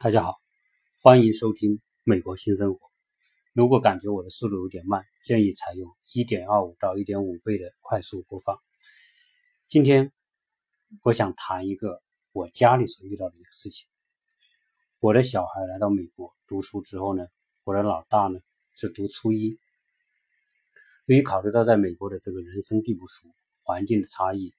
大家好，欢迎收听美国新生活。如果感觉我的速度有点慢，建议采用一点二五到一点五倍的快速播放。今天我想谈一个我家里所遇到的一个事情。我的小孩来到美国读书之后呢，我的老大呢是读初一。由于考虑到在美国的这个人生地不熟、环境的差异，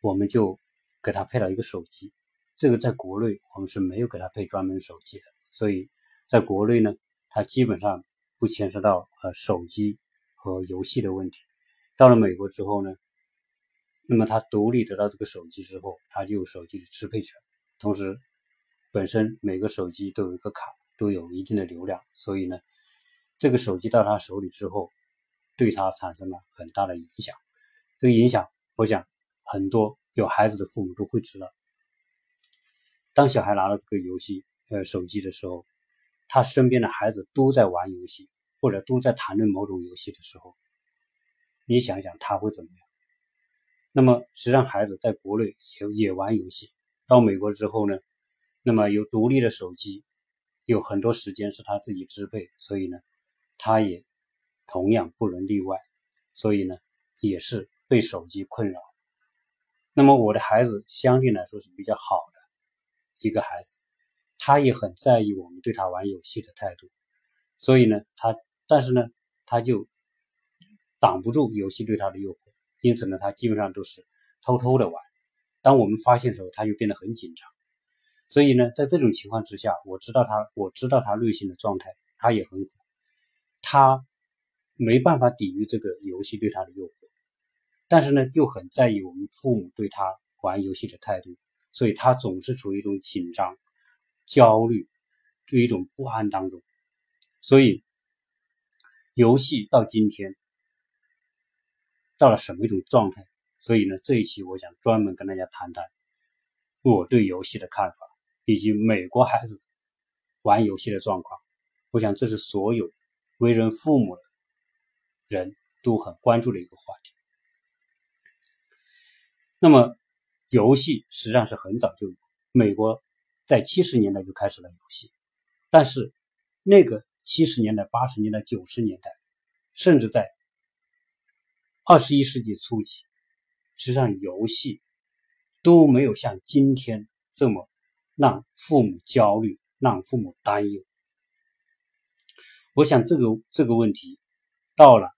我们就给他配了一个手机。这个在国内我们是没有给他配专门手机的，所以在国内呢，他基本上不牵涉到呃手机和游戏的问题。到了美国之后呢，那么他独立得到这个手机之后，他就有手机的支配权。同时，本身每个手机都有一个卡，都有一定的流量，所以呢，这个手机到他手里之后，对他产生了很大的影响。这个影响，我想很多有孩子的父母都会知道。当小孩拿了这个游戏呃手机的时候，他身边的孩子都在玩游戏，或者都在谈论某种游戏的时候，你想想他会怎么样？那么实际上孩子在国内也也玩游戏，到美国之后呢，那么有独立的手机，有很多时间是他自己支配，所以呢，他也同样不能例外，所以呢，也是被手机困扰。那么我的孩子相对来说是比较好的。一个孩子，他也很在意我们对他玩游戏的态度，所以呢，他但是呢，他就挡不住游戏对他的诱惑，因此呢，他基本上都是偷偷的玩。当我们发现的时候，他就变得很紧张。所以呢，在这种情况之下，我知道他，我知道他内心的状态，他也很苦，他没办法抵御这个游戏对他的诱惑，但是呢，又很在意我们父母对他玩游戏的态度。所以他总是处于一种紧张、焦虑、就一种不安当中。所以，游戏到今天到了什么一种状态？所以呢，这一期我想专门跟大家谈谈我对游戏的看法，以及美国孩子玩游戏的状况。我想这是所有为人父母的人都很关注的一个话题。那么。游戏实际上是很早就，美国在七十年代就开始了游戏，但是那个七十年代、八十年代、九十年代，甚至在二十一世纪初期，实际上游戏都没有像今天这么让父母焦虑、让父母担忧。我想这个这个问题到了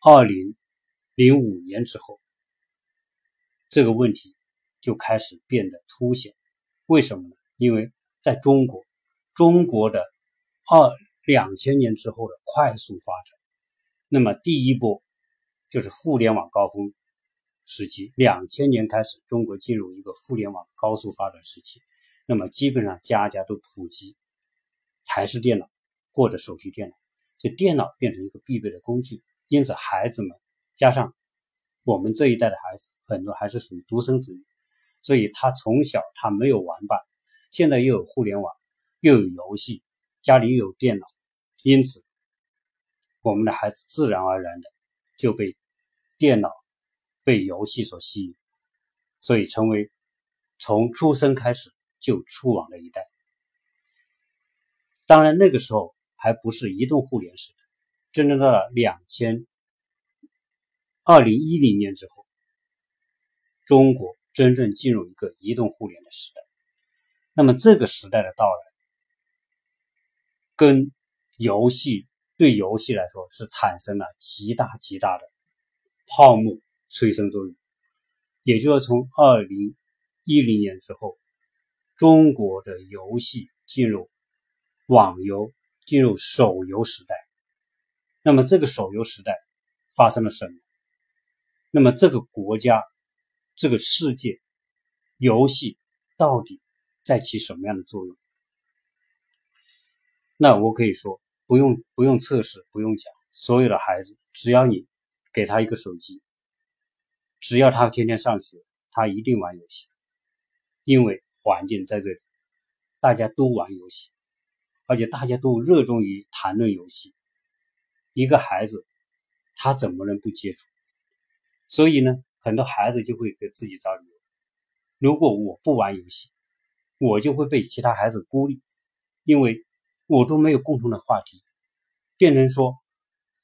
二零零五年之后。这个问题就开始变得凸显，为什么呢？因为在中国，中国的二两千年之后的快速发展，那么第一波就是互联网高峰时期，两千年开始，中国进入一个互联网高速发展时期，那么基本上家家都普及台式电脑或者手提电脑，所以电脑变成一个必备的工具，因此孩子们加上。我们这一代的孩子很多还是属于独生子女，所以他从小他没有玩伴，现在又有互联网，又有游戏，家里又有电脑，因此我们的孩子自然而然的就被电脑、被游戏所吸引，所以成为从出生开始就出网的一代。当然那个时候还不是移动互联时代，真正到了两千。二零一零年之后，中国真正进入一个移动互联的时代。那么这个时代的到来，跟游戏对游戏来说是产生了极大极大的泡沫催生作用。也就是从二零一零年之后，中国的游戏进入网游、进入手游时代。那么这个手游时代发生了什么？那么这个国家，这个世界，游戏到底在起什么样的作用？那我可以说，不用不用测试，不用讲，所有的孩子，只要你给他一个手机，只要他天天上学，他一定玩游戏，因为环境在这里，大家都玩游戏，而且大家都热衷于谈论游戏，一个孩子，他怎么能不接触？所以呢，很多孩子就会给自己找理由：如果我不玩游戏，我就会被其他孩子孤立，因为我都没有共同的话题，变成说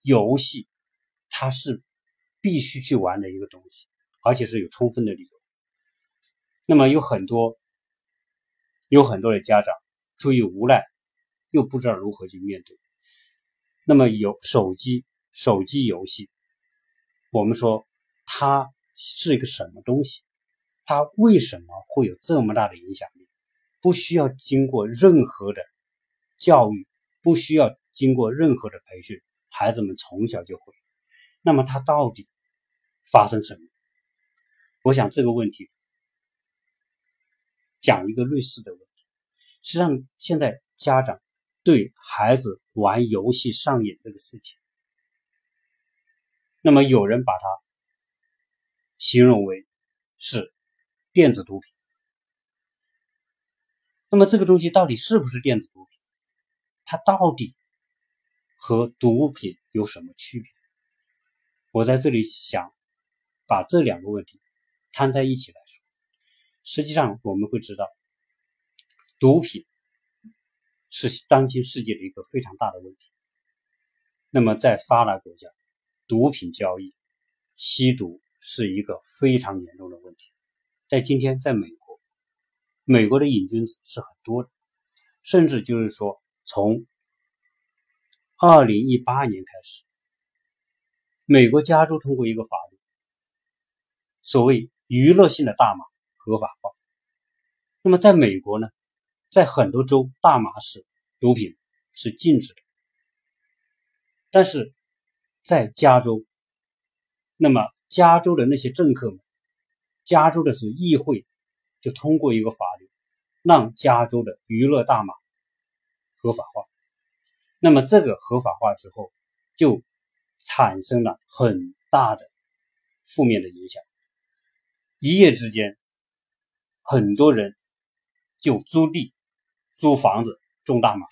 游戏它是必须去玩的一个东西，而且是有充分的理由。那么有很多有很多的家长出于无奈，又不知道如何去面对。那么有手机手机游戏，我们说它是一个什么东西？它为什么会有这么大的影响力？不需要经过任何的教育，不需要经过任何的培训，孩子们从小就会。那么它到底发生什么？我想这个问题讲一个类似的问题。实际上，现在家长对孩子玩游戏上瘾这个事情，那么有人把它形容为是电子毒品。那么这个东西到底是不是电子毒品？它到底和毒品有什么区别？我在这里想把这两个问题摊在一起来说。实际上我们会知道，毒品是当今世界的一个非常大的问题。那么在发达国家，毒品交易、吸毒是一个非常严重的问题。在今天，在美国。美国的瘾君子是很多的，甚至就是说，从二零一八年开始，美国加州通过一个法律，所谓娱乐性的大麻合法化。那么，在美国呢，在很多州，大麻是毒品，是禁止的。但是在加州，那么加州的那些政客们，加州的是议会。就通过一个法律，让加州的娱乐大麻合法化。那么这个合法化之后，就产生了很大的负面的影响。一夜之间，很多人就租地、租房子种大麻，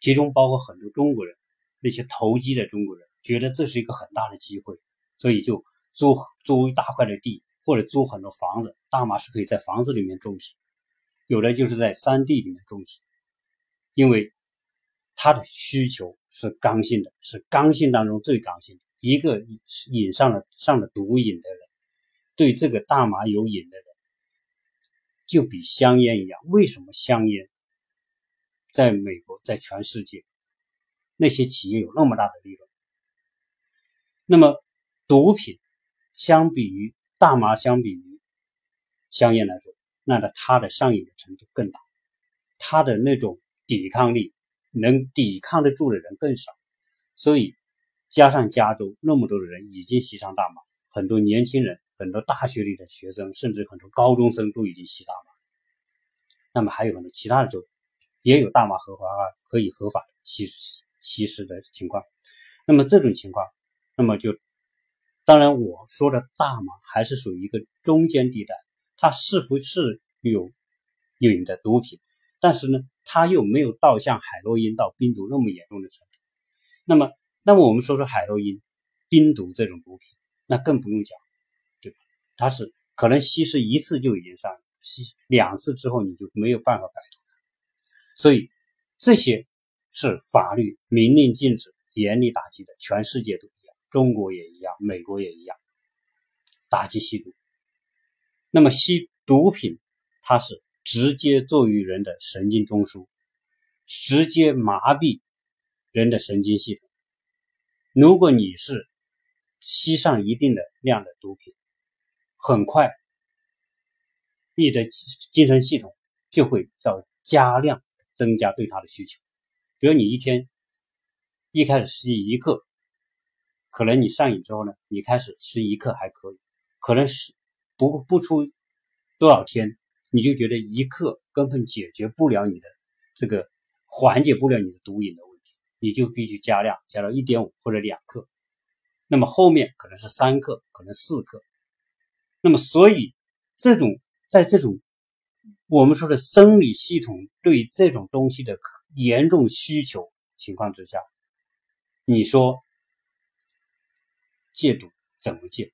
其中包括很多中国人，那些投机的中国人觉得这是一个很大的机会，所以就租租一大块的地。或者租很多房子，大麻是可以在房子里面种植，有的就是在山地里面种植，因为它的需求是刚性的，是刚性当中最刚性的。一个瘾上了上了毒瘾的人，对这个大麻有瘾的人，就比香烟一样。为什么香烟在美国，在全世界那些企业有那么大的利润？那么毒品相比于大麻相比于香烟来说，那它它的上瘾的程度更大，它的那种抵抗力能抵抗得住的人更少，所以加上加州那么多的人已经吸上大麻，很多年轻人、很多大学里的学生，甚至很多高中生都已经吸大麻，那么还有很多其他的州也有大麻合法可以合法吸吸食的情况，那么这种情况，那么就。当然，我说的大麻还是属于一个中间地带，它是不是有瘾的毒品？但是呢，它又没有到像海洛因到冰毒那么严重的程度。那么，那么我们说说海洛因、冰毒这种毒品，那更不用讲，对吧？它是可能吸食一次就已经上瘾，吸两次之后你就没有办法摆脱它。所以这些是法律明令禁止、严厉打击的，全世界都。中国也一样，美国也一样，打击吸毒。那么吸毒品，它是直接作用于人的神经中枢，直接麻痹人的神经系统。如果你是吸上一定的量的毒品，很快你的精神系统就会要加量增加对它的需求。比如你一天一开始吸一克。可能你上瘾之后呢，你开始吃一克还可以，可能是不不出多少天，你就觉得一克根本解决不了你的这个缓解不了你的毒瘾的问题，你就必须加量，加到一点五或者两克，那么后面可能是三克，可能四克，那么所以这种在这种我们说的生理系统对这种东西的严重需求情况之下，你说。戒毒怎么戒？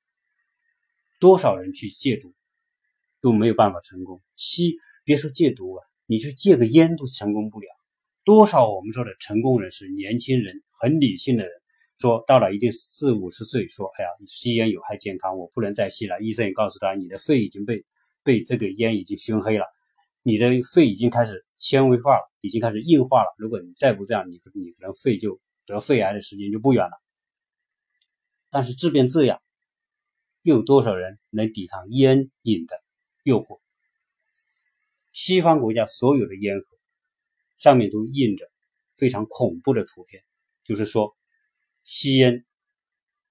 多少人去戒毒都没有办法成功。吸别说戒毒啊，你去戒个烟都成功不了。多少我们说的成功人士，年轻人很理性的人，说到了一定四五十岁，说哎呀，吸烟有害健康，我不能再吸了。医生也告诉他，你的肺已经被被这个烟已经熏黑了，你的肺已经开始纤维化了，已经开始硬化了。如果你再不这样，你你可能肺就得肺癌的时间就不远了。但是即便这样，又有多少人能抵抗烟瘾的诱惑？西方国家所有的烟盒。上面都印着非常恐怖的图片，就是说吸烟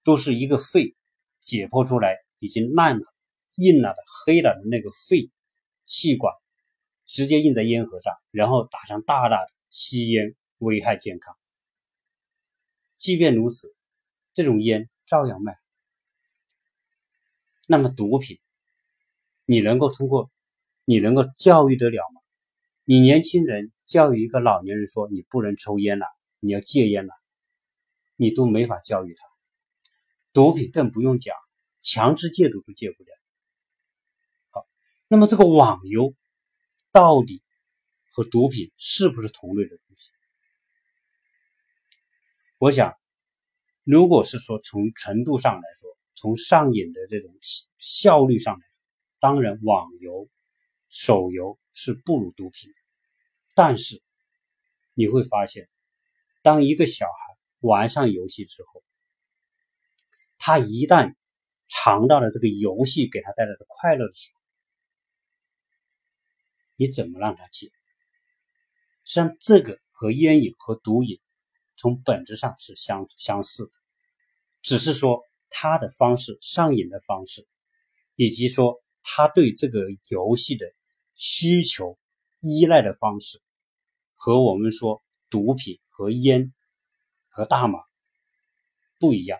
都是一个肺解剖出来已经烂了、硬了的、黑了的那个肺气管，直接印在烟盒上，然后打上大大的“吸烟危害健康”。即便如此，这种烟照样卖。那么毒品，你能够通过，你能够教育得了吗？你年轻人。教育一个老年人说你不能抽烟了，你要戒烟了，你都没法教育他。毒品更不用讲，强制戒毒都戒不了。好，那么这个网游到底和毒品是不是同类的东西？我想，如果是说从程度上来说，从上瘾的这种效率上来说，当然网游、手游是不如毒品。但是你会发现，当一个小孩玩上游戏之后，他一旦尝到了这个游戏给他带来的快乐的时候，你怎么让他戒？像，这个和烟瘾和毒瘾从本质上是相相似的，只是说他的方式、上瘾的方式，以及说他对这个游戏的需求。依赖的方式和我们说毒品和烟和大麻不一样，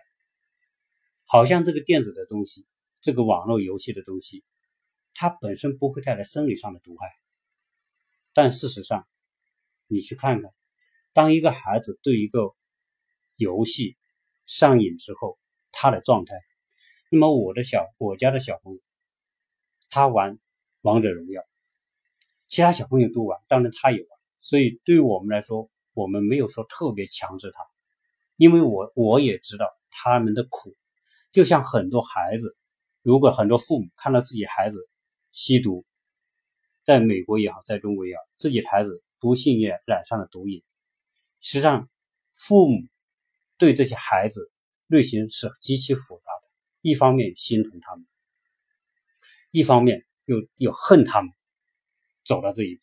好像这个电子的东西，这个网络游戏的东西，它本身不会带来生理上的毒害。但事实上，你去看看，当一个孩子对一个游戏上瘾之后，他的状态，那么我的小我家的小朋友，他玩王者荣耀。其他小朋友都玩，当然他也玩，所以对于我们来说，我们没有说特别强制他，因为我我也知道他们的苦，就像很多孩子，如果很多父母看到自己孩子吸毒，在美国也好，在中国也好，自己的孩子不幸也染上了毒瘾，实际上父母对这些孩子内心是极其复杂的，一方面心疼他们，一方面又又恨他们。走到这一步，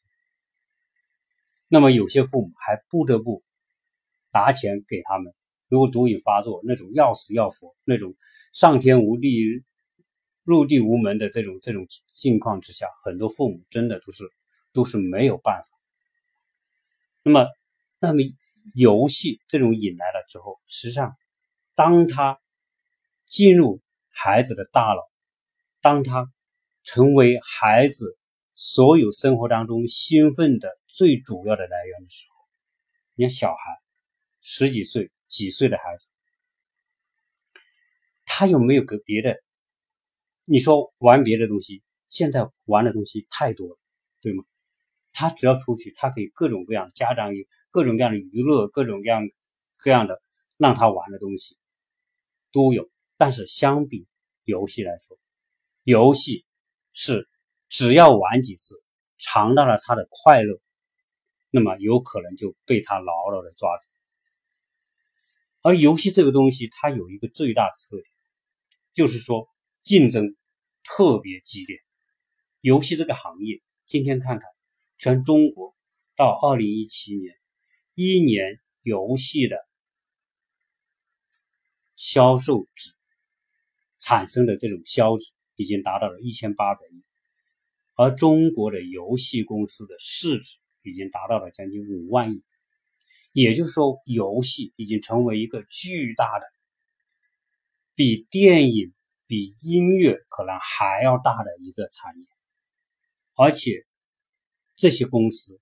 那么有些父母还不得不拿钱给他们。如果毒瘾发作，那种要死要活、那种上天无地、入地无门的这种这种境况之下，很多父母真的都是都是没有办法。那么，那么游戏这种瘾来了之后，实际上，当他进入孩子的大脑，当他成为孩子。所有生活当中兴奋的最主要的来源的时候，你看小孩十几岁、几岁的孩子，他有没有个别的？你说玩别的东西，现在玩的东西太多了，对吗？他只要出去，他可以各种各样的家长有各种各样的娱乐，各种各样各样的让他玩的东西都有。但是相比游戏来说，游戏是。只要玩几次，尝到了他的快乐，那么有可能就被他牢牢的抓住。而游戏这个东西，它有一个最大的特点，就是说竞争特别激烈。游戏这个行业，今天看看全中国到二零一七年一年游戏的销售值产生的这种销值，已经达到了一千八百亿。而中国的游戏公司的市值已经达到了将近五万亿，也就是说，游戏已经成为一个巨大的、比电影、比音乐可能还要大的一个产业。而且，这些公司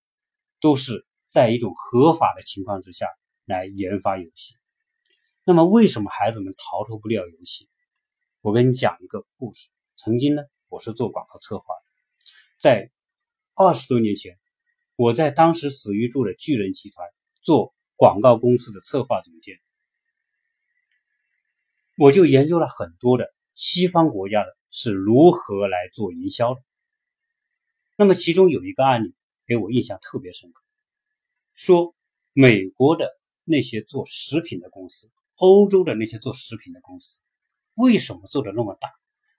都是在一种合法的情况之下来研发游戏。那么，为什么孩子们逃脱不了游戏？我跟你讲一个故事。曾经呢，我是做广告策划的。在二十多年前，我在当时死于住的巨人集团做广告公司的策划总监，我就研究了很多的西方国家的是如何来做营销的。那么其中有一个案例给我印象特别深刻，说美国的那些做食品的公司，欧洲的那些做食品的公司，为什么做的那么大？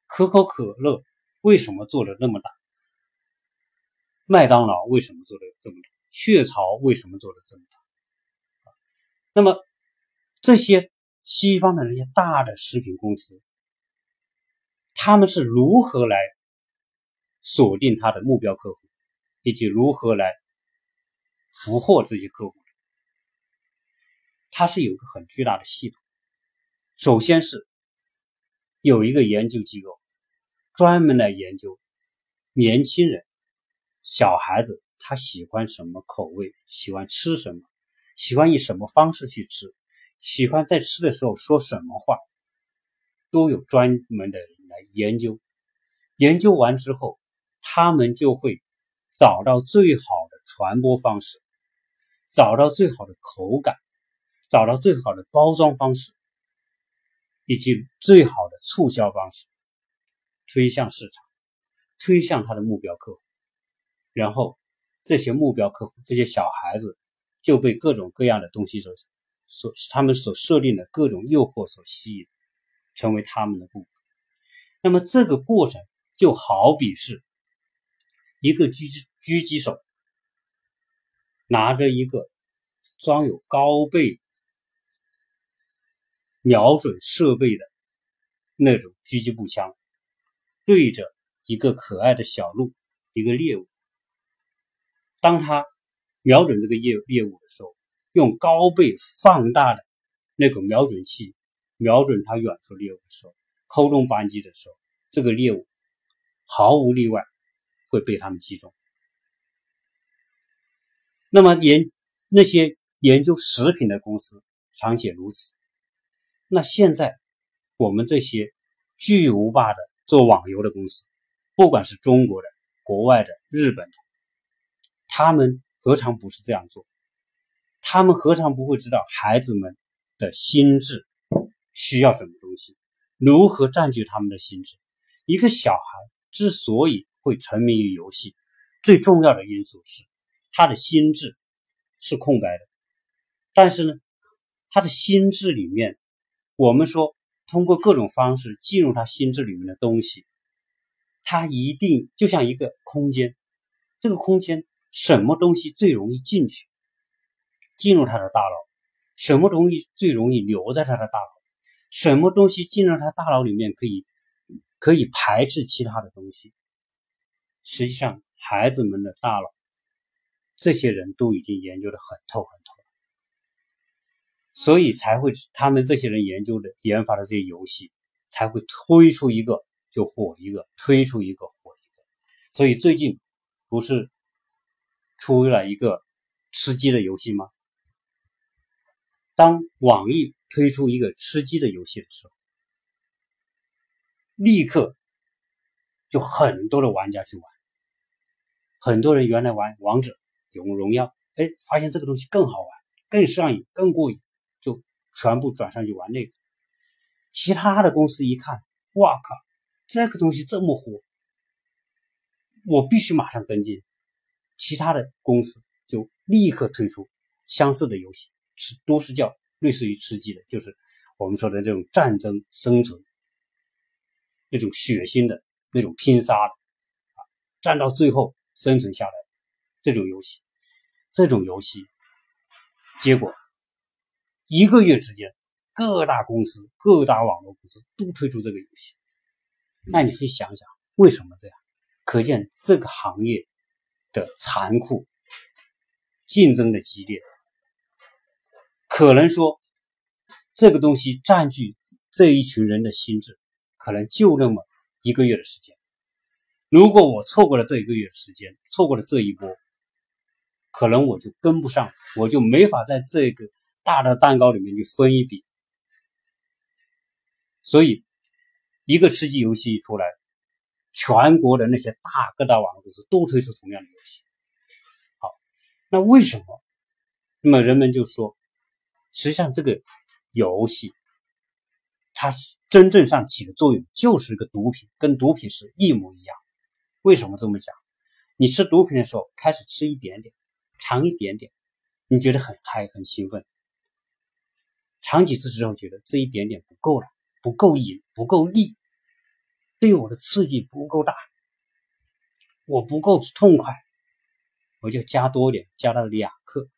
可口可乐为什么做的那么大？麦当劳为什么做的这么大？雀巢为什么做的这么大？那么这些西方的那些大的食品公司，他们是如何来锁定他的目标客户，以及如何来俘获这些客户？它是有个很巨大的系统。首先是有一个研究机构专门来研究年轻人。小孩子他喜欢什么口味？喜欢吃什么？喜欢以什么方式去吃？喜欢在吃的时候说什么话？都有专门的人来研究。研究完之后，他们就会找到最好的传播方式，找到最好的口感，找到最好的包装方式，以及最好的促销方式，推向市场，推向他的目标客户。然后，这些目标客户，这些小孩子，就被各种各样的东西所所他们所设定的各种诱惑所吸引，成为他们的顾客。那么，这个过程就好比是一个狙狙击手拿着一个装有高倍瞄准设备的那种狙击步枪，对着一个可爱的小鹿，一个猎物。当他瞄准这个猎猎物的时候，用高倍放大的那个瞄准器瞄准他远处猎物的时候，扣动扳机的时候，这个猎物毫无例外会被他们击中。那么研那些研究食品的公司常且如此。那现在我们这些巨无霸的做网游的公司，不管是中国的、国外的、日本的。他们何尝不是这样做？他们何尝不会知道孩子们的心智需要什么东西，如何占据他们的心智？一个小孩之所以会沉迷于游戏，最重要的因素是他的心智是空白的。但是呢，他的心智里面，我们说通过各种方式进入他心智里面的东西，他一定就像一个空间，这个空间。什么东西最容易进去，进入他的大脑？什么东西最容易留在他的大脑？什么东西进入他大脑里面可以可以排斥其他的东西？实际上，孩子们的大脑，这些人都已经研究的很透很透了，所以才会他们这些人研究的研发的这些游戏才会推出一个就火一个，推出一个火一个。所以最近不是。出了一个吃鸡的游戏吗？当网易推出一个吃鸡的游戏的时候，立刻就很多的玩家去玩。很多人原来玩王者、勇荣耀，哎，发现这个东西更好玩、更上瘾、更过瘾，就全部转上去玩那个。其他的公司一看，哇靠，这个东西这么火，我必须马上跟进。其他的公司就立刻推出相似的游戏，是都是叫类似于吃鸡的，就是我们说的这种战争生存，那种血腥的那种拼杀的啊，战到最后生存下来这种游戏，这种游戏结果一个月之间，各大公司、各大网络公司都推出这个游戏，那你去想想为什么这样？可见这个行业。的残酷，竞争的激烈，可能说这个东西占据这一群人的心智，可能就那么一个月的时间。如果我错过了这一个月的时间，错过了这一波，可能我就跟不上，我就没法在这个大的蛋糕里面去分一笔。所以，一个吃鸡游戏一出来，全国的那些大各大网络公司都推出同样的游戏。好，那为什么？那么人们就说，实际上这个游戏，它是真正上起的作用就是一个毒品，跟毒品是一模一样。为什么这么讲？你吃毒品的时候，开始吃一点点，尝一点点，你觉得很嗨很兴奋，尝几次之后，觉得这一点点不够了，不够瘾，不够力。对我的刺激不够大，我不够痛快，我就加多点，加到两克，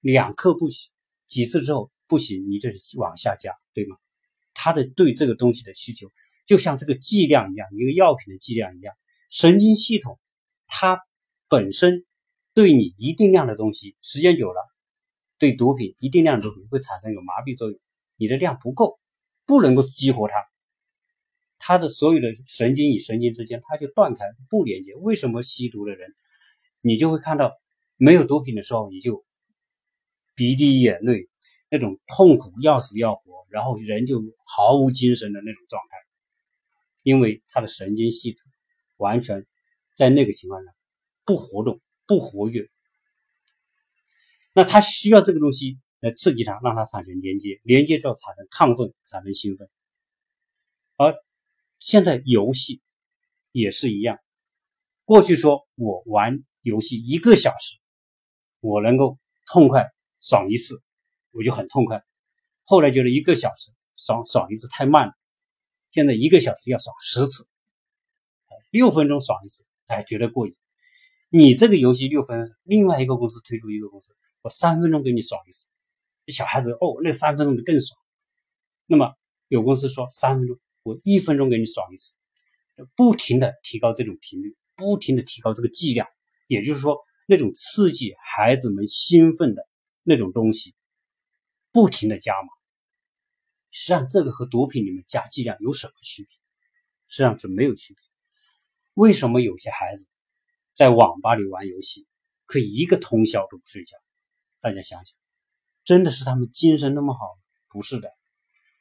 两克不行，几次之后不行，你就往下加，对吗？他的对这个东西的需求，就像这个剂量一样，一个药品的剂量一样，神经系统它本身对你一定量的东西，时间久了，对毒品一定量的毒品会产生一个麻痹作用，你的量不够，不能够激活它。他的所有的神经与神经之间，它就断开不连接。为什么吸毒的人，你就会看到没有毒品的时候，你就鼻涕眼泪，那种痛苦要死要活，然后人就毫无精神的那种状态，因为他的神经系统完全在那个情况下不活动、不活跃。那他需要这个东西来刺激他，让他产生连接，连接之后产生亢奋，产生兴奋，而。现在游戏也是一样，过去说我玩游戏一个小时，我能够痛快爽一次，我就很痛快。后来觉得一个小时爽爽一次太慢了，现在一个小时要爽十次，六分钟爽一次，哎，觉得过瘾。你这个游戏六分，另外一个公司推出一个公司，我三分钟给你爽一次，小孩子哦，那三分钟就更爽。那么有公司说三分钟。我一分钟给你爽一次，不停的提高这种频率，不停的提高这个剂量，也就是说，那种刺激孩子们兴奋的那种东西，不停的加码。实际上，这个和毒品里面加剂量有什么区别？实际上是没有区别。为什么有些孩子在网吧里玩游戏，可以一个通宵都不睡觉？大家想想，真的是他们精神那么好？不是的，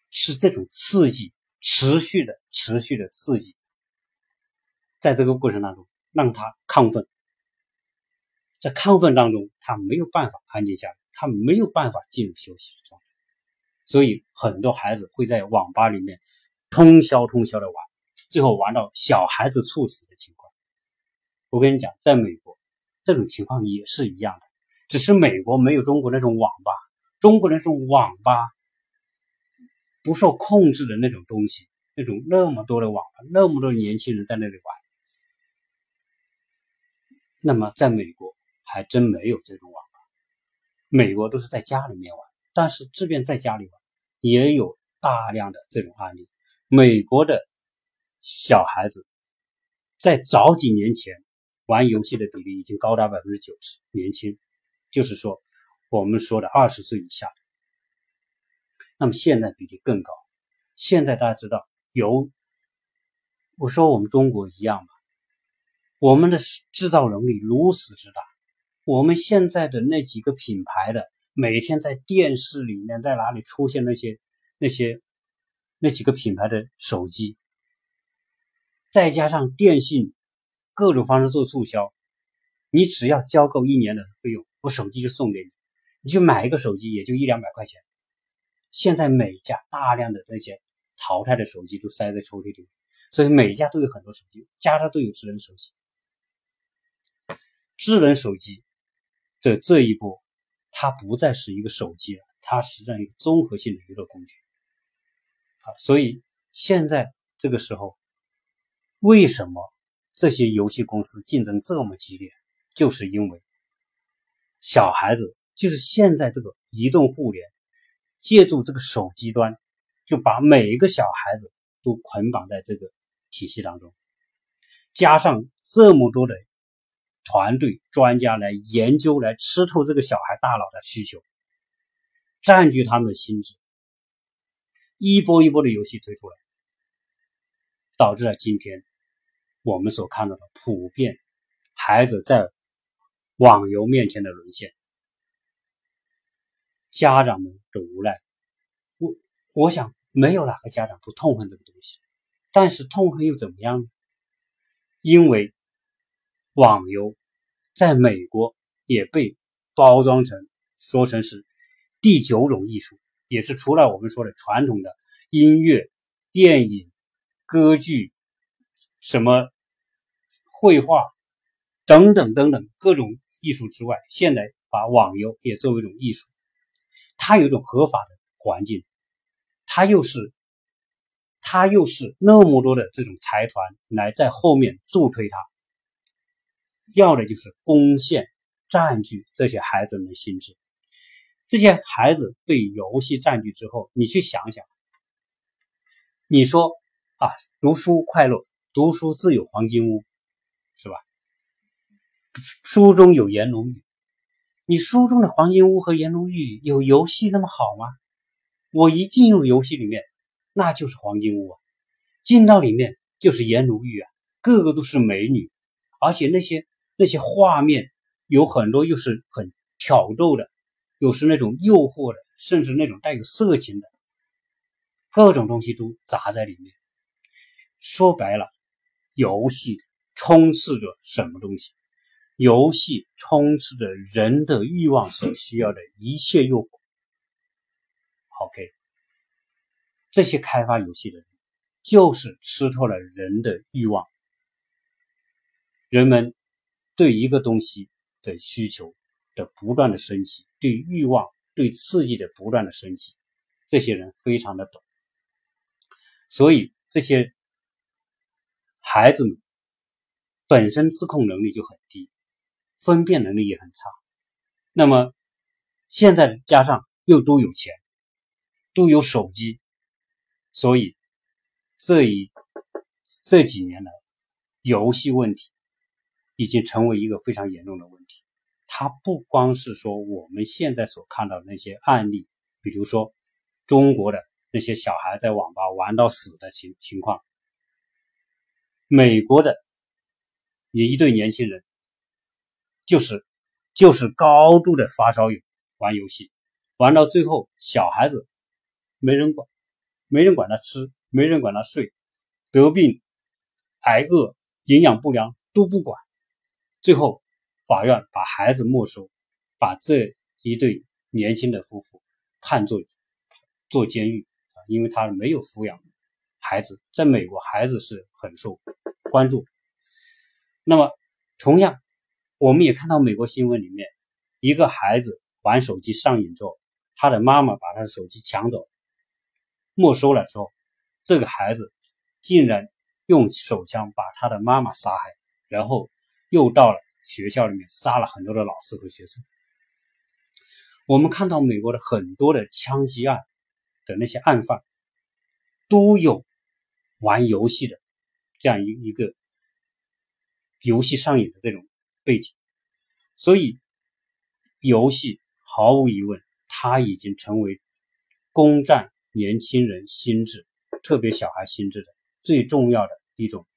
是这种刺激。持续的、持续的刺激，在这个过程当中，让他亢奋，在亢奋当中，他没有办法安静下来，他没有办法进入休息状态，所以很多孩子会在网吧里面通宵通宵的玩，最后玩到小孩子猝死的情况。我跟你讲，在美国这种情况也是一样的，只是美国没有中国那种网吧，中国那种网吧。不受控制的那种东西，那种那么多的网，那么多年轻人在那里玩。那么在美国还真没有这种网，美国都是在家里面玩。但是即便在家里玩，也有大量的这种案例。美国的小孩子在早几年前玩游戏的比例已经高达百分之九十，年轻，就是说我们说的二十岁以下。那么现在比例更高。现在大家知道有，我说我们中国一样吧，我们的制造能力如此之大。我们现在的那几个品牌的，每天在电视里面在哪里出现那些那些那几个品牌的手机，再加上电信各种方式做促销，你只要交够一年的费用，我手机就送给你。你去买一个手机也就一两百块钱。现在每家大量的这些淘汰的手机都塞在抽屉里，所以每家都有很多手机，家家都有智能手机。智能手机这这一步，它不再是一个手机了，它实际上一个综合性的娱乐工具。啊，所以现在这个时候，为什么这些游戏公司竞争这么激烈？就是因为小孩子，就是现在这个移动互联。借助这个手机端，就把每一个小孩子都捆绑在这个体系当中，加上这么多的团队专家来研究、来吃透这个小孩大脑的需求，占据他们的心智，一波一波的游戏推出来，导致了今天我们所看到的普遍孩子在网游面前的沦陷。家长们的无奈，我我想没有哪个家长不痛恨这个东西，但是痛恨又怎么样呢？因为网游在美国也被包装成说成是第九种艺术，也是除了我们说的传统的音乐、电影、歌剧、什么绘画等等等等各种艺术之外，现在把网游也作为一种艺术，它有一种合法的环境，它又是。他又是那么多的这种财团来在后面助推他，要的就是攻陷、占据这些孩子们的心智。这些孩子被游戏占据之后，你去想想，你说啊，读书快乐，读书自有黄金屋，是吧？书中有颜如玉，你书中的黄金屋和颜如玉有游戏那么好吗？我一进入游戏里面。那就是黄金屋啊，进到里面就是颜如玉啊，个个都是美女，而且那些那些画面有很多又是很挑逗的，又是那种诱惑的，甚至那种带有色情的，各种东西都砸在里面。说白了，游戏充斥着什么东西？游戏充斥着人的欲望所需要的一切诱惑。OK。这些开发游戏的人，就是吃透了人的欲望。人们对一个东西的需求的不断的升级，对欲望、对刺激的不断的升级，这些人非常的懂。所以这些孩子们本身自控能力就很低，分辨能力也很差。那么现在加上又都有钱，都有手机。所以，这一这几年来，游戏问题已经成为一个非常严重的问题。它不光是说我们现在所看到的那些案例，比如说中国的那些小孩在网吧玩到死的情情况，美国的也一对年轻人，就是就是高度的发烧友玩游戏，玩到最后小孩子没人管。没人管他吃，没人管他睡，得病、挨饿、营养不良都不管，最后法院把孩子没收，把这一对年轻的夫妇判做坐监狱啊，因为他没有抚养孩子，在美国孩子是很受关注。那么，同样，我们也看到美国新闻里面，一个孩子玩手机上瘾之后，他的妈妈把他的手机抢走。没收了之后，这个孩子竟然用手枪把他的妈妈杀害，然后又到了学校里面杀了很多的老师和学生。我们看到美国的很多的枪击案的那些案犯，都有玩游戏的这样一一个游戏上瘾的这种背景，所以游戏毫无疑问，它已经成为攻占。年轻人心智，特别小孩心智的最重要的一种，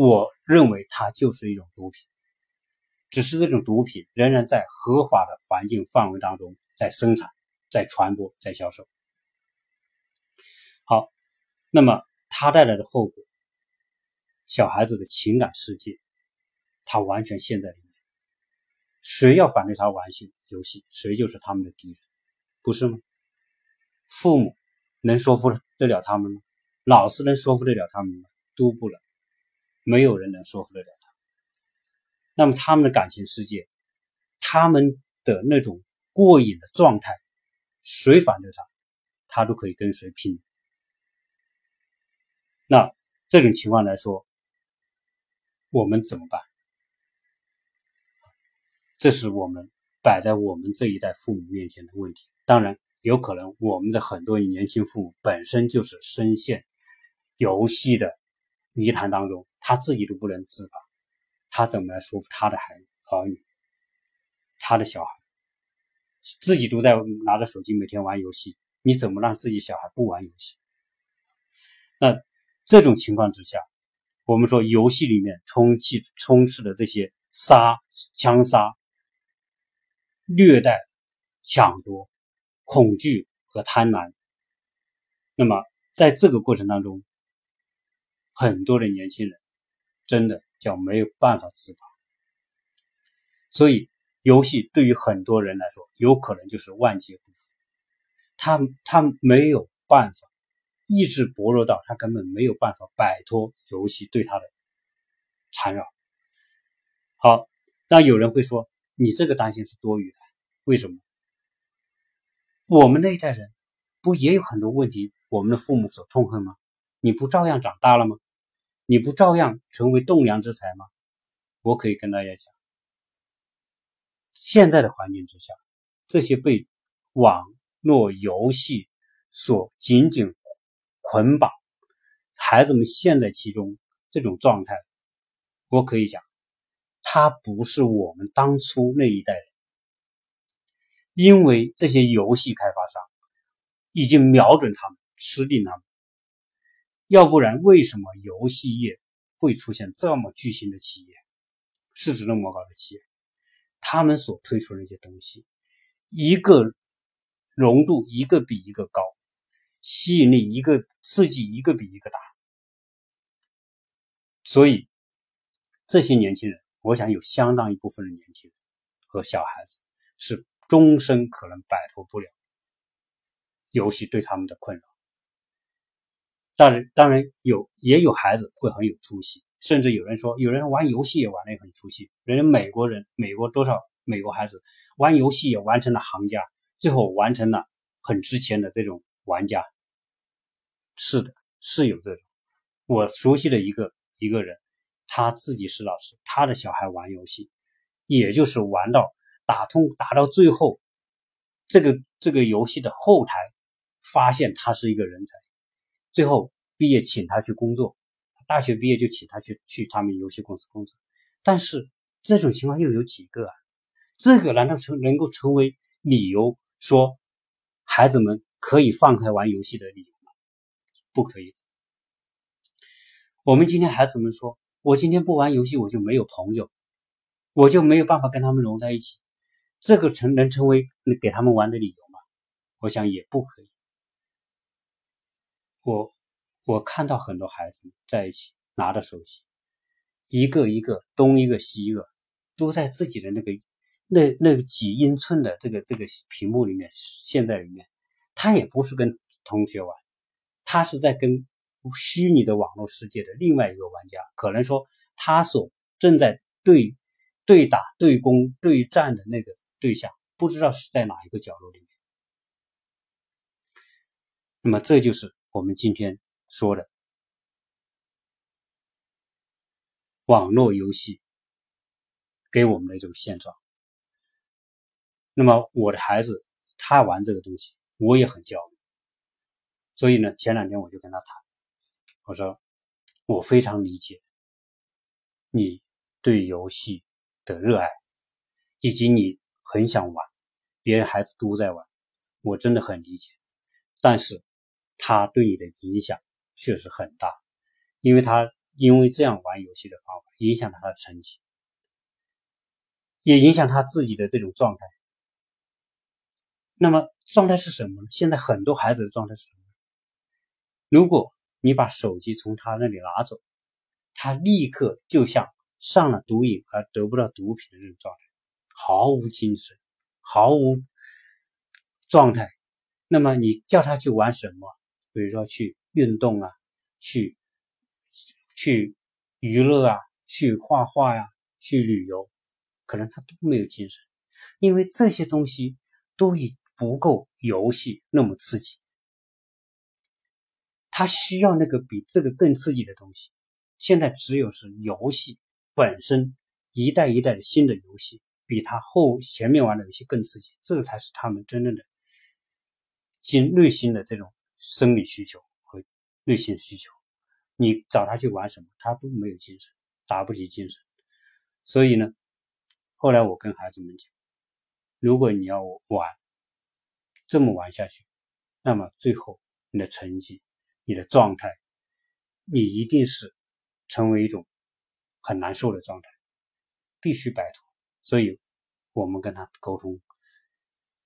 我认为它就是一种毒品，只是这种毒品仍然在合法的环境范围当中在生产、在传播、在销售。好，那么它带来的后果，小孩子的情感世界，他完全陷在里面。谁要反对他玩戏游戏，谁就是他们的敌人，不是吗？父母能说服得了他们吗？老师能说服得了他们吗？都不能，没有人能说服得了他。那么他们的感情世界，他们的那种过瘾的状态，谁反对他，他都可以跟谁拼。那这种情况来说，我们怎么办？这是我们摆在我们这一代父母面前的问题。当然。有可能我们的很多年轻父母本身就是深陷游戏的泥潭当中，他自己都不能自拔，他怎么来说服他的孩儿女，他的小孩，自己都在拿着手机每天玩游戏，你怎么让自己小孩不玩游戏？那这种情况之下，我们说游戏里面充气充斥的这些杀、枪杀、虐待、抢夺。恐惧和贪婪，那么在这个过程当中，很多的年轻人真的叫没有办法自拔。所以，游戏对于很多人来说，有可能就是万劫不复。他他没有办法，意志薄弱到他根本没有办法摆脱游戏对他的缠绕。好，那有人会说，你这个担心是多余的，为什么？我们那一代人不也有很多问题，我们的父母所痛恨吗？你不照样长大了吗？你不照样成为栋梁之才吗？我可以跟大家讲，现在的环境之下，这些被网络游戏所紧紧捆绑，孩子们陷在其中这种状态，我可以讲，他不是我们当初那一代人，因为这些游戏开发商已经瞄准他们，吃定他们。要不然，为什么游戏业会出现这么巨型的企业，市值那么高的企业？他们所推出的那些东西，一个浓度一个比一个高，吸引力一个刺激一个比一个大。所以，这些年轻人，我想有相当一部分的年轻人和小孩子，是终身可能摆脱不了游戏对他们的困扰。当然，当然有，也有孩子会很有出息，甚至有人说，有人玩游戏也玩的很出息。人家美国人，美国多少美国孩子玩游戏也完成了行家，最后完成了很值钱的这种玩家。是的，是有这种。我熟悉的一个一个人，他自己是老师，他的小孩玩游戏，也就是玩到打通，打到最后，这个这个游戏的后台发现他是一个人才。最后毕业，请他去工作。大学毕业就请他去去他们游戏公司工作。但是这种情况又有几个啊？这个难道成能够成为理由说孩子们可以放开玩游戏的理由吗？不可以。我们今天孩子们说，我今天不玩游戏，我就没有朋友，我就没有办法跟他们融在一起。这个成能成为给他们玩的理由吗？我想也不可以。我我看到很多孩子在一起拿着手机，一个一个东一个西一个，都在自己的那个那那几英寸的这个这个屏幕里面现在里面。他也不是跟同学玩，他是在跟虚拟的网络世界的另外一个玩家。可能说他所正在对对打、对攻、对战的那个对象，不知道是在哪一个角落里面。那么这就是。我们今天说的网络游戏给我们的一种现状。那么我的孩子他玩这个东西，我也很焦虑。所以呢，前两天我就跟他谈，我说我非常理解你对游戏的热爱，以及你很想玩，别人孩子都在玩，我真的很理解。但是。他对你的影响确实很大，因为他因为这样玩游戏的方法影响了他的成绩，也影响他自己的这种状态。那么状态是什么呢？现在很多孩子的状态是什么？如果你把手机从他那里拿走，他立刻就像上了毒瘾而得不到毒品的这种状态，毫无精神，毫无状态。那么你叫他去玩什么？比如说去运动啊，去去娱乐啊，去画画呀，去旅游，可能他都没有精神，因为这些东西都已不够游戏那么刺激，他需要那个比这个更刺激的东西。现在只有是游戏本身，一代一代的新的游戏，比他后前面玩的游戏更刺激，这个才是他们真正的心内心的这种。生理需求和内心需求，你找他去玩什么，他都没有精神，打不起精神。所以呢，后来我跟孩子们讲，如果你要玩，这么玩下去，那么最后你的成绩、你的状态，你一定是成为一种很难受的状态，必须摆脱。所以，我们跟他沟通，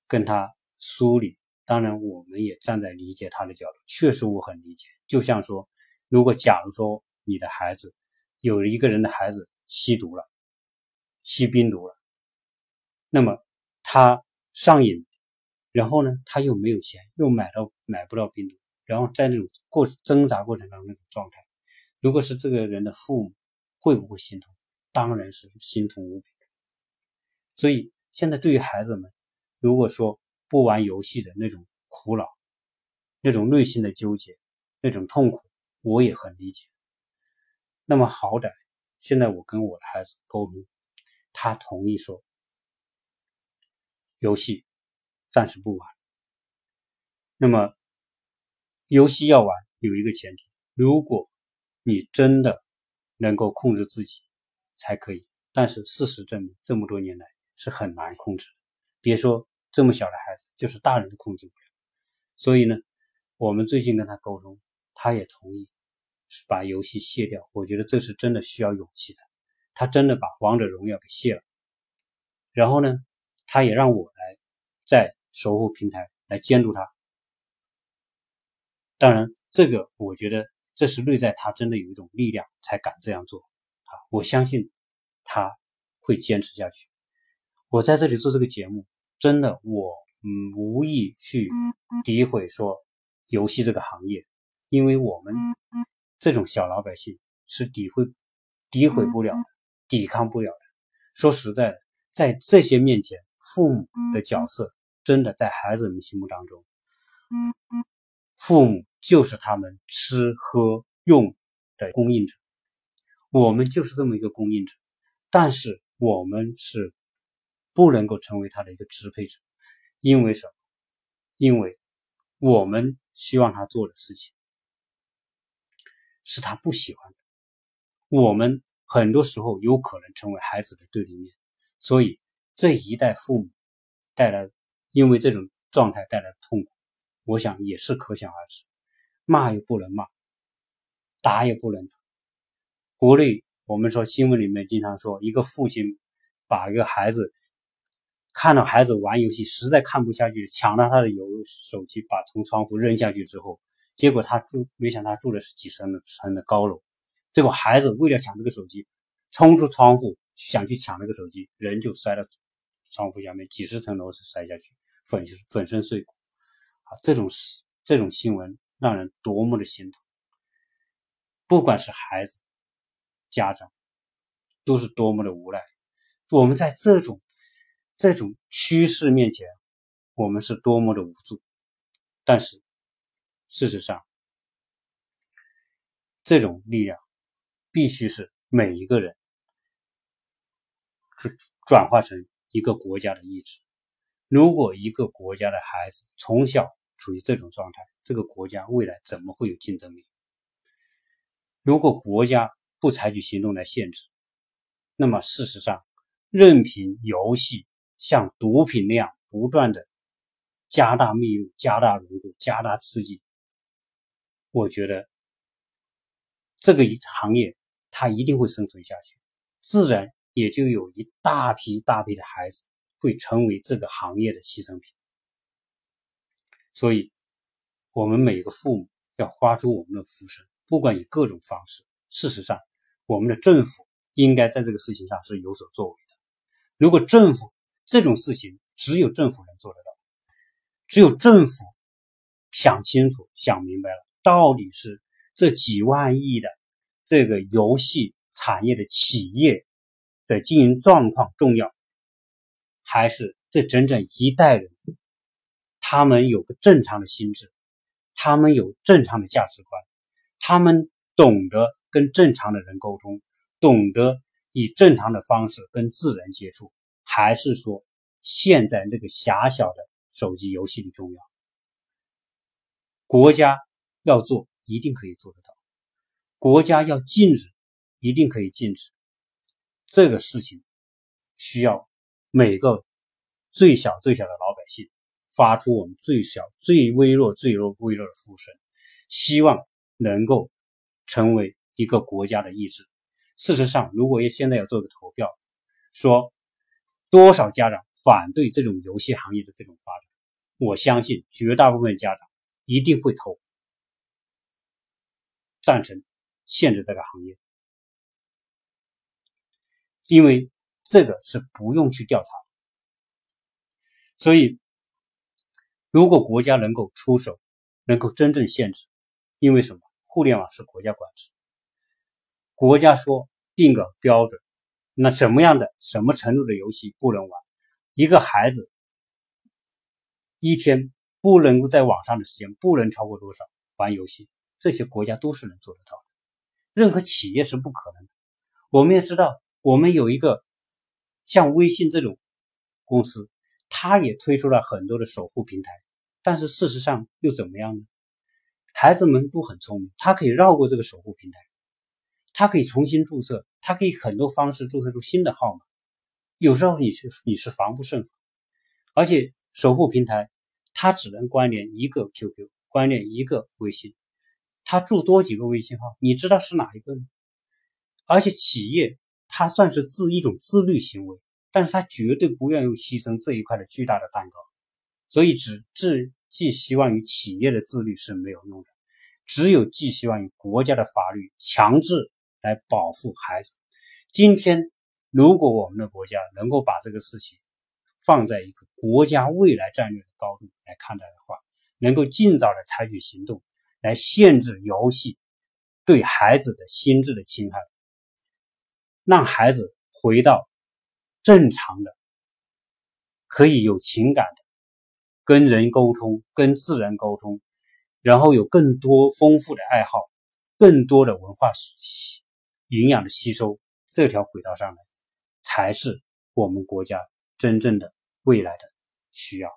跟他梳理。当然，我们也站在理解他的角度，确实我很理解。就像说，如果假如说你的孩子有一个人的孩子吸毒了，吸冰毒了，那么他上瘾，然后呢，他又没有钱，又买到买不到冰毒，然后在那种过挣扎过程当中那种状态，如果是这个人的父母，会不会心痛？当然是心痛无比。所以现在对于孩子们，如果说不玩游戏的那种苦恼，那种内心的纠结，那种痛苦，我也很理解。那么好歹现在我跟我的孩子沟通，他同意说，游戏暂时不玩。那么游戏要玩有一个前提，如果你真的能够控制自己，才可以。但是事实证明，这么多年来是很难控制的。别说这么小的孩子，就是大人都控制不了。所以呢，我们最近跟他沟通，他也同意把游戏卸掉。我觉得这是真的需要勇气的。他真的把王者荣耀给卸了，然后呢，他也让我来在守护平台来监督他。当然，这个我觉得这是内在他真的有一种力量才敢这样做啊！我相信他会坚持下去。我在这里做这个节目。真的，我嗯无意去诋毁说游戏这个行业，因为我们这种小老百姓是诋毁诋毁不了的，抵抗不了的。说实在的，在这些面前，父母的角色真的在孩子们心目当中，父母就是他们吃喝用的供应者，我们就是这么一个供应者，但是我们是。不能够成为他的一个支配者，因为什么？因为我们希望他做的事情是他不喜欢的。我们很多时候有可能成为孩子的对立面，所以这一代父母带来因为这种状态带来的痛苦，我想也是可想而知。骂又不能骂，打也不能打。国内我们说新闻里面经常说，一个父亲把一个孩子。看到孩子玩游戏，实在看不下去，抢了他的游手机，把从窗户扔下去之后，结果他住，没想他住的是几层的层的高楼，结果孩子为了抢这个手机，冲出窗户想去抢那个手机，人就摔到窗户下面，几十层楼摔下去，粉粉身碎骨。啊，这种这种新闻让人多么的心疼，不管是孩子、家长，都是多么的无奈。我们在这种。这种趋势面前，我们是多么的无助。但是，事实上，这种力量必须是每一个人转转化成一个国家的意志。如果一个国家的孩子从小处于这种状态，这个国家未来怎么会有竞争力？如果国家不采取行动来限制，那么事实上，任凭游戏。像毒品那样不断的加大密度、加大浓度、加大刺激，我觉得这个行业它一定会生存下去，自然也就有一大批大批的孩子会成为这个行业的牺牲品。所以，我们每个父母要发出我们的呼声，不管以各种方式。事实上，我们的政府应该在这个事情上是有所作为的。如果政府，这种事情只有政府能做得到，只有政府想清楚、想明白了，到底是这几万亿的这个游戏产业的企业的经营状况重要，还是这整整一代人他们有个正常的心智，他们有正常的价值观，他们懂得跟正常的人沟通，懂得以正常的方式跟自然接触。还是说，现在这个狭小的手机游戏里重要？国家要做，一定可以做得到；国家要禁止，一定可以禁止。这个事情需要每个最小最小的老百姓发出我们最小、最微弱、最弱、微弱的呼声，希望能够成为一个国家的意志。事实上，如果现在要做个投票，说。多少家长反对这种游戏行业的这种发展？我相信绝大部分家长一定会投赞成限制这个行业。因为这个是不用去调查。所以，如果国家能够出手，能够真正限制，因为什么？互联网是国家管制，国家说定个标准，那什么样的、什么程度的游戏不能玩？一个孩子一天不能够在网上的时间不能超过多少玩游戏？这些国家都是能做得到的，任何企业是不可能的。我们也知道，我们有一个像微信这种公司。它也推出了很多的守护平台，但是事实上又怎么样呢？孩子们都很聪明，他可以绕过这个守护平台，他可以重新注册，他可以很多方式注册出新的号码。有时候你是你是防不胜防，而且守护平台它只能关联一个 QQ，关联一个微信，他注多几个微信号，你知道是哪一个呢？而且企业它算是自一种自律行为。但是它绝对不愿意牺牲这一块的巨大的蛋糕，所以只寄寄希望于企业的自律是没有用的，只有寄希望于国家的法律强制来保护孩子。今天，如果我们的国家能够把这个事情放在一个国家未来战略的高度来看待的话，能够尽早的采取行动来限制游戏对孩子的心智的侵害，让孩子回到。正常的，可以有情感的，跟人沟通，跟自然沟通，然后有更多丰富的爱好，更多的文化习营养的吸收，这条轨道上来，才是我们国家真正的未来的需要。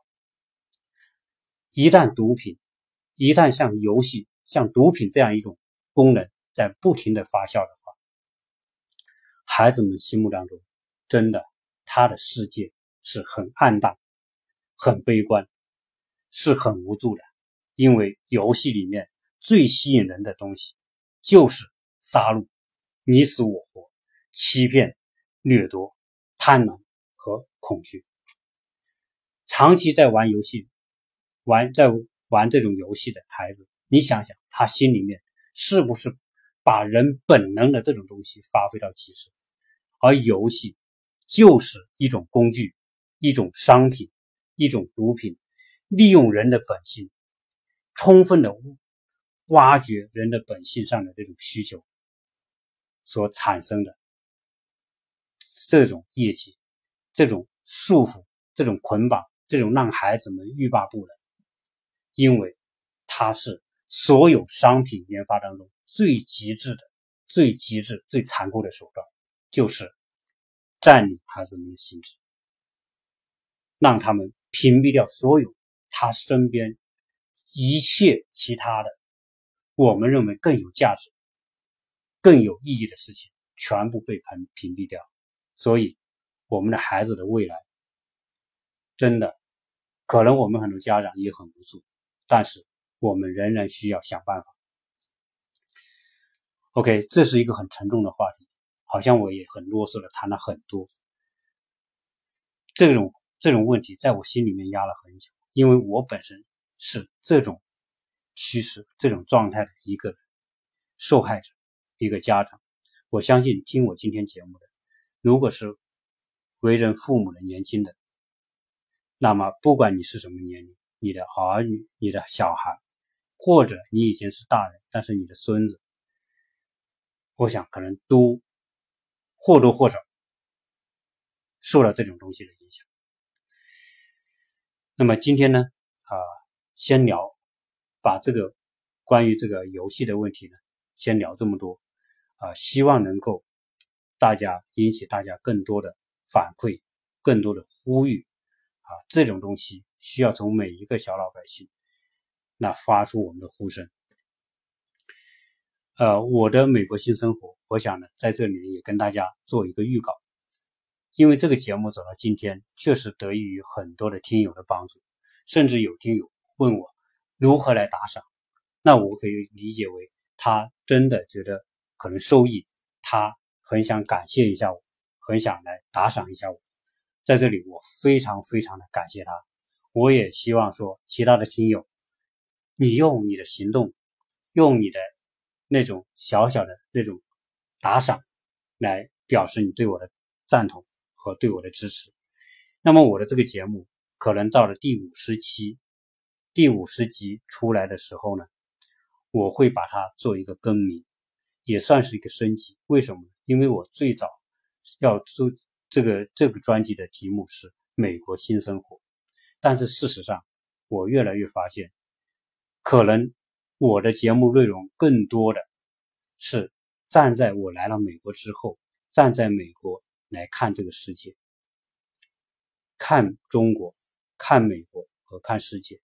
一旦毒品，一旦像游戏、像毒品这样一种功能在不停的发酵的话，孩子们心目当中真的。他的世界是很暗淡、很悲观，是很无助的。因为游戏里面最吸引人的东西就是杀戮、你死我活、欺骗、掠夺、贪婪和恐惧。长期在玩游戏、玩在玩这种游戏的孩子，你想想，他心里面是不是把人本能的这种东西发挥到极致？而游戏。就是一种工具，一种商品，一种毒品，利用人的本性，充分的挖掘人的本性上的这种需求所产生的这种业绩，这种束缚，这种捆绑，这种让孩子们欲罢不能，因为它是所有商品研发当中最极致的、最极致、最残酷的手段，就是。占领孩子们的心智，让他们屏蔽掉所有他身边一切其他的我们认为更有价值、更有意义的事情，全部被屏屏蔽掉。所以，我们的孩子的未来真的可能我们很多家长也很无助，但是我们仍然需要想办法。OK，这是一个很沉重的话题。好像我也很啰嗦的谈了很多，这种这种问题在我心里面压了很久，因为我本身是这种趋势、这种状态的一个受害者，一个家长。我相信听我今天节目的，如果是为人父母的年轻的，那么不管你是什么年龄，你的儿女、你的小孩，或者你已经是大人，但是你的孙子，我想可能都。或多或少受了这种东西的影响。那么今天呢，啊，先聊，把这个关于这个游戏的问题呢，先聊这么多，啊，希望能够大家引起大家更多的反馈，更多的呼吁，啊，这种东西需要从每一个小老百姓那发出我们的呼声。呃，我的美国新生活，我想呢，在这里也跟大家做一个预告，因为这个节目走到今天，确实得益于很多的听友的帮助，甚至有听友问我如何来打赏，那我可以理解为他真的觉得可能受益，他很想感谢一下我，很想来打赏一下我，在这里我非常非常的感谢他，我也希望说其他的听友，你用你的行动，用你的。那种小小的那种打赏，来表示你对我的赞同和对我的支持。那么我的这个节目可能到了第五十期、第五十集出来的时候呢，我会把它做一个更名，也算是一个升级。为什么呢？因为我最早要做这个这个专辑的题目是《美国新生活》，但是事实上，我越来越发现，可能我的节目内容更多的是站在我来了美国之后，站在美国来看这个世界，看中国、看美国和看世界。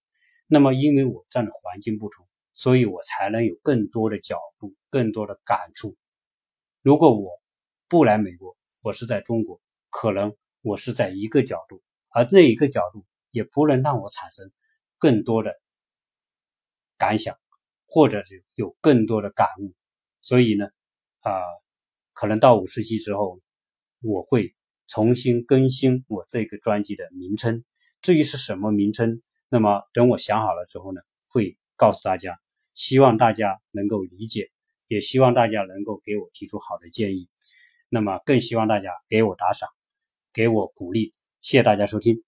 那么，因为我站的环境不同，所以我才能有更多的角度、更多的感触。如果我不来美国，我是在中国，可能我是在一个角度，而那一个角度也不能让我产生更多的感想，或者是有更多的感悟。所以呢，啊，可能到五十期之后，我会重新更新我这个专辑的名称。至于是什么名称，那么等我想好了之后呢，会告诉大家。希望大家能够理解。也希望大家能够给我提出好的建议，那么更希望大家给我打赏，给我鼓励。谢谢大家收听。